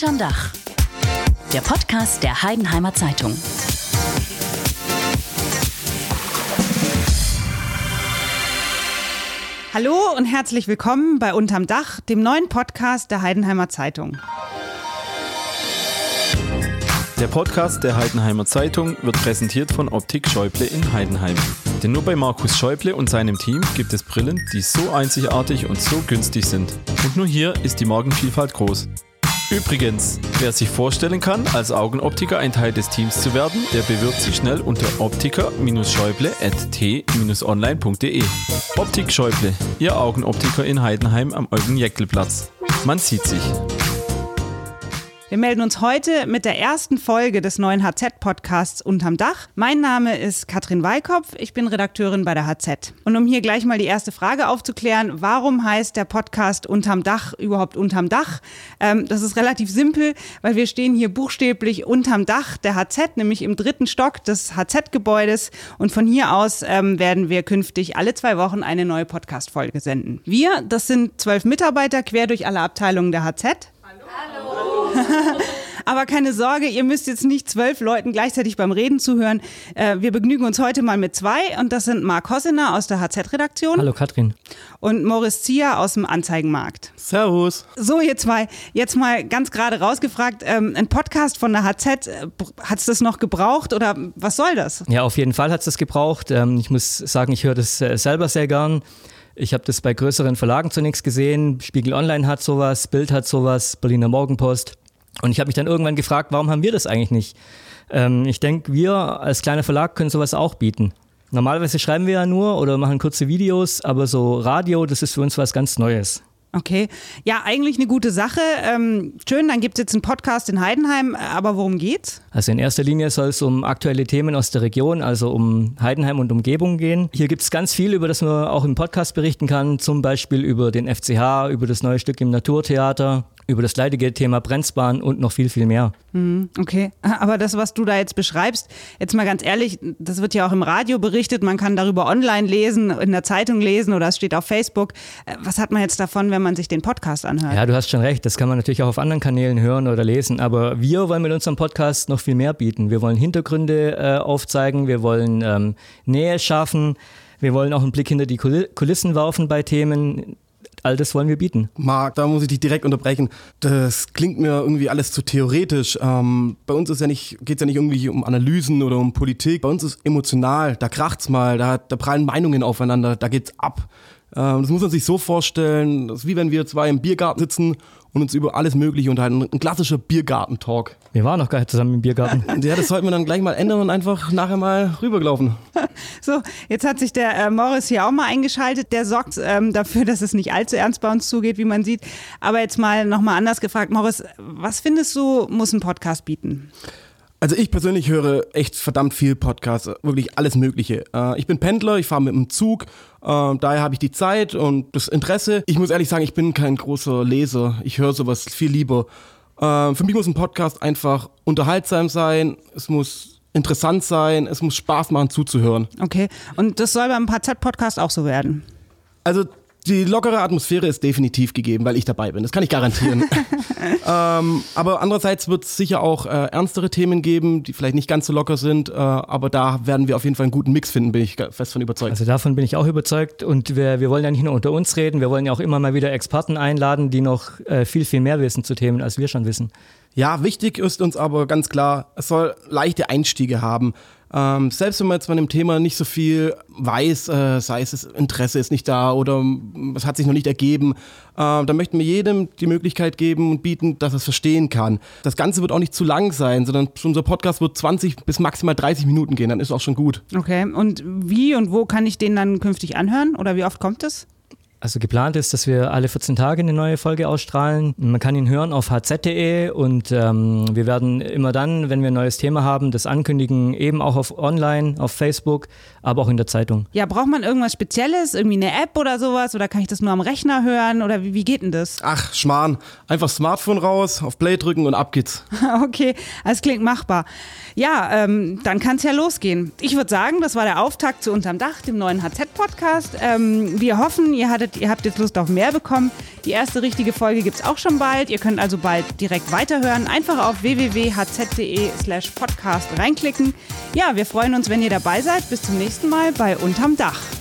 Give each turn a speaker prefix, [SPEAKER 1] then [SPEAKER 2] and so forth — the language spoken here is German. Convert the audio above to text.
[SPEAKER 1] Unterm Dach. Der Podcast der Heidenheimer Zeitung.
[SPEAKER 2] Hallo und herzlich willkommen bei Unterm Dach, dem neuen Podcast der Heidenheimer Zeitung.
[SPEAKER 3] Der Podcast der Heidenheimer Zeitung wird präsentiert von Optik Schäuble in Heidenheim. Denn nur bei Markus Schäuble und seinem Team gibt es Brillen, die so einzigartig und so günstig sind. Und nur hier ist die Morgenvielfalt groß. Übrigens, wer sich vorstellen kann, als Augenoptiker ein Teil des Teams zu werden, der bewirbt sich schnell unter optiker-schäuble.t-online.de. Optik Schäuble, Ihr Augenoptiker in Heidenheim am Eugen-Jäckel-Platz. Man sieht sich.
[SPEAKER 2] Wir melden uns heute mit der ersten Folge des neuen HZ-Podcasts Unterm Dach. Mein Name ist Katrin Weikopf, ich bin Redakteurin bei der HZ. Und um hier gleich mal die erste Frage aufzuklären, warum heißt der Podcast Unterm Dach überhaupt Unterm Dach? Ähm, das ist relativ simpel, weil wir stehen hier buchstäblich unterm Dach der HZ, nämlich im dritten Stock des HZ-Gebäudes. Und von hier aus ähm, werden wir künftig alle zwei Wochen eine neue Podcast-Folge senden. Wir, das sind zwölf Mitarbeiter quer durch alle Abteilungen der HZ. Aber keine Sorge, ihr müsst jetzt nicht zwölf Leuten gleichzeitig beim Reden zuhören. Äh, wir begnügen uns heute mal mit zwei und das sind Marc Hossener aus der HZ-Redaktion.
[SPEAKER 4] Hallo Katrin.
[SPEAKER 2] Und Moritz Zier aus dem Anzeigenmarkt.
[SPEAKER 3] Servus.
[SPEAKER 2] So, ihr zwei, jetzt mal ganz gerade rausgefragt, ähm, ein Podcast von der HZ, äh, hat es das noch gebraucht oder was soll das?
[SPEAKER 4] Ja, auf jeden Fall hat es das gebraucht. Ähm, ich muss sagen, ich höre das äh, selber sehr gern. Ich habe das bei größeren Verlagen zunächst gesehen. Spiegel Online hat sowas, Bild hat sowas, Berliner Morgenpost. Und ich habe mich dann irgendwann gefragt, warum haben wir das eigentlich nicht? Ähm, ich denke, wir als kleiner Verlag können sowas auch bieten. Normalerweise schreiben wir ja nur oder machen kurze Videos, aber so Radio, das ist für uns was ganz Neues.
[SPEAKER 2] Okay, ja, eigentlich eine gute Sache. Ähm, schön, dann gibt es jetzt einen Podcast in Heidenheim, aber worum geht's?
[SPEAKER 4] Also in erster Linie soll es um aktuelle Themen aus der Region, also um Heidenheim und Umgebung gehen. Hier gibt es ganz viel, über das man auch im Podcast berichten kann, zum Beispiel über den FCH, über das neue Stück im Naturtheater, über das leidige Thema Brenzbahn und noch viel, viel mehr.
[SPEAKER 2] Mhm, okay, aber das, was du da jetzt beschreibst, jetzt mal ganz ehrlich, das wird ja auch im Radio berichtet, man kann darüber online lesen, in der Zeitung lesen oder es steht auf Facebook. Äh, was hat man jetzt davon, wenn man sich den Podcast anhört?
[SPEAKER 4] Ja, du hast schon recht, das kann man natürlich auch auf anderen Kanälen hören oder lesen, aber wir wollen mit unserem Podcast noch viel mehr bieten. Wir wollen Hintergründe äh, aufzeigen, wir wollen ähm, Nähe schaffen, wir wollen auch einen Blick hinter die Kulissen werfen bei Themen all das wollen wir bieten.
[SPEAKER 5] Marc, da muss ich dich direkt unterbrechen. Das klingt mir irgendwie alles zu theoretisch. Ähm, bei uns ist ja nicht, geht es ja nicht irgendwie um Analysen oder um Politik. Bei uns ist emotional, da kracht's mal, da, da prallen Meinungen aufeinander, da geht's ab. Ähm, das muss man sich so vorstellen, das ist wie wenn wir zwei im Biergarten sitzen und uns über alles Mögliche unterhalten. Ein klassischer Biergartentalk.
[SPEAKER 4] Wir waren noch gar nicht zusammen im Biergarten.
[SPEAKER 5] Ja, das sollten wir dann gleich mal ändern und einfach nachher mal rübergelaufen.
[SPEAKER 2] So, jetzt hat sich der äh, Morris hier auch mal eingeschaltet. Der sorgt ähm, dafür, dass es nicht allzu ernst bei uns zugeht, wie man sieht. Aber jetzt mal nochmal anders gefragt. Morris, was findest du, muss ein Podcast bieten?
[SPEAKER 5] Also ich persönlich höre echt verdammt viel Podcasts, wirklich alles Mögliche. Äh, ich bin Pendler, ich fahre mit dem Zug, äh, daher habe ich die Zeit und das Interesse. Ich muss ehrlich sagen, ich bin kein großer Leser. Ich höre sowas viel lieber. Äh, für mich muss ein Podcast einfach unterhaltsam sein. Es muss interessant sein. Es muss Spaß machen zuzuhören.
[SPEAKER 2] Okay. Und das soll beim PZ-Podcast auch so werden?
[SPEAKER 5] Also die lockere Atmosphäre ist definitiv gegeben, weil ich dabei bin. Das kann ich garantieren. ähm, aber andererseits wird es sicher auch äh, ernstere Themen geben, die vielleicht nicht ganz so locker sind. Äh, aber da werden wir auf jeden Fall einen guten Mix finden, bin ich fest von überzeugt.
[SPEAKER 4] Also davon bin ich auch überzeugt. Und wir, wir wollen ja nicht nur unter uns reden, wir wollen ja auch immer mal wieder Experten einladen, die noch äh, viel, viel mehr wissen zu Themen, als wir schon wissen.
[SPEAKER 5] Ja, wichtig ist uns aber ganz klar, es soll leichte Einstiege haben. Ähm, selbst wenn man jetzt von dem Thema nicht so viel weiß, äh, sei es Interesse ist nicht da oder es hat sich noch nicht ergeben, äh, dann möchten wir jedem die Möglichkeit geben und bieten, dass er es verstehen kann. Das Ganze wird auch nicht zu lang sein, sondern unser Podcast wird 20 bis maximal 30 Minuten gehen, dann ist auch schon gut.
[SPEAKER 2] Okay, und wie und wo kann ich den dann künftig anhören oder wie oft kommt es?
[SPEAKER 4] Also geplant ist, dass wir alle 14 Tage eine neue Folge ausstrahlen. Man kann ihn hören auf hz.de und ähm, wir werden immer dann, wenn wir ein neues Thema haben, das ankündigen, eben auch auf online, auf Facebook, aber auch in der Zeitung.
[SPEAKER 2] Ja, braucht man irgendwas Spezielles, irgendwie eine App oder sowas oder kann ich das nur am Rechner hören oder wie, wie geht denn das?
[SPEAKER 5] Ach, Schmarrn. Einfach Smartphone raus, auf Play drücken und ab geht's.
[SPEAKER 2] okay, das klingt machbar. Ja, ähm, dann kann es ja losgehen. Ich würde sagen, das war der Auftakt zu Unterm Dach, dem neuen HZ-Podcast. HZ-Podcast. Ähm, wir hoffen, ihr, hattet, ihr habt jetzt Lust auf mehr bekommen. Die erste richtige Folge gibt es auch schon bald. Ihr könnt also bald direkt weiterhören. Einfach auf www.hz.de slash podcast reinklicken. Ja, wir freuen uns, wenn ihr dabei seid. Bis zum nächsten Mal bei Unterm Dach.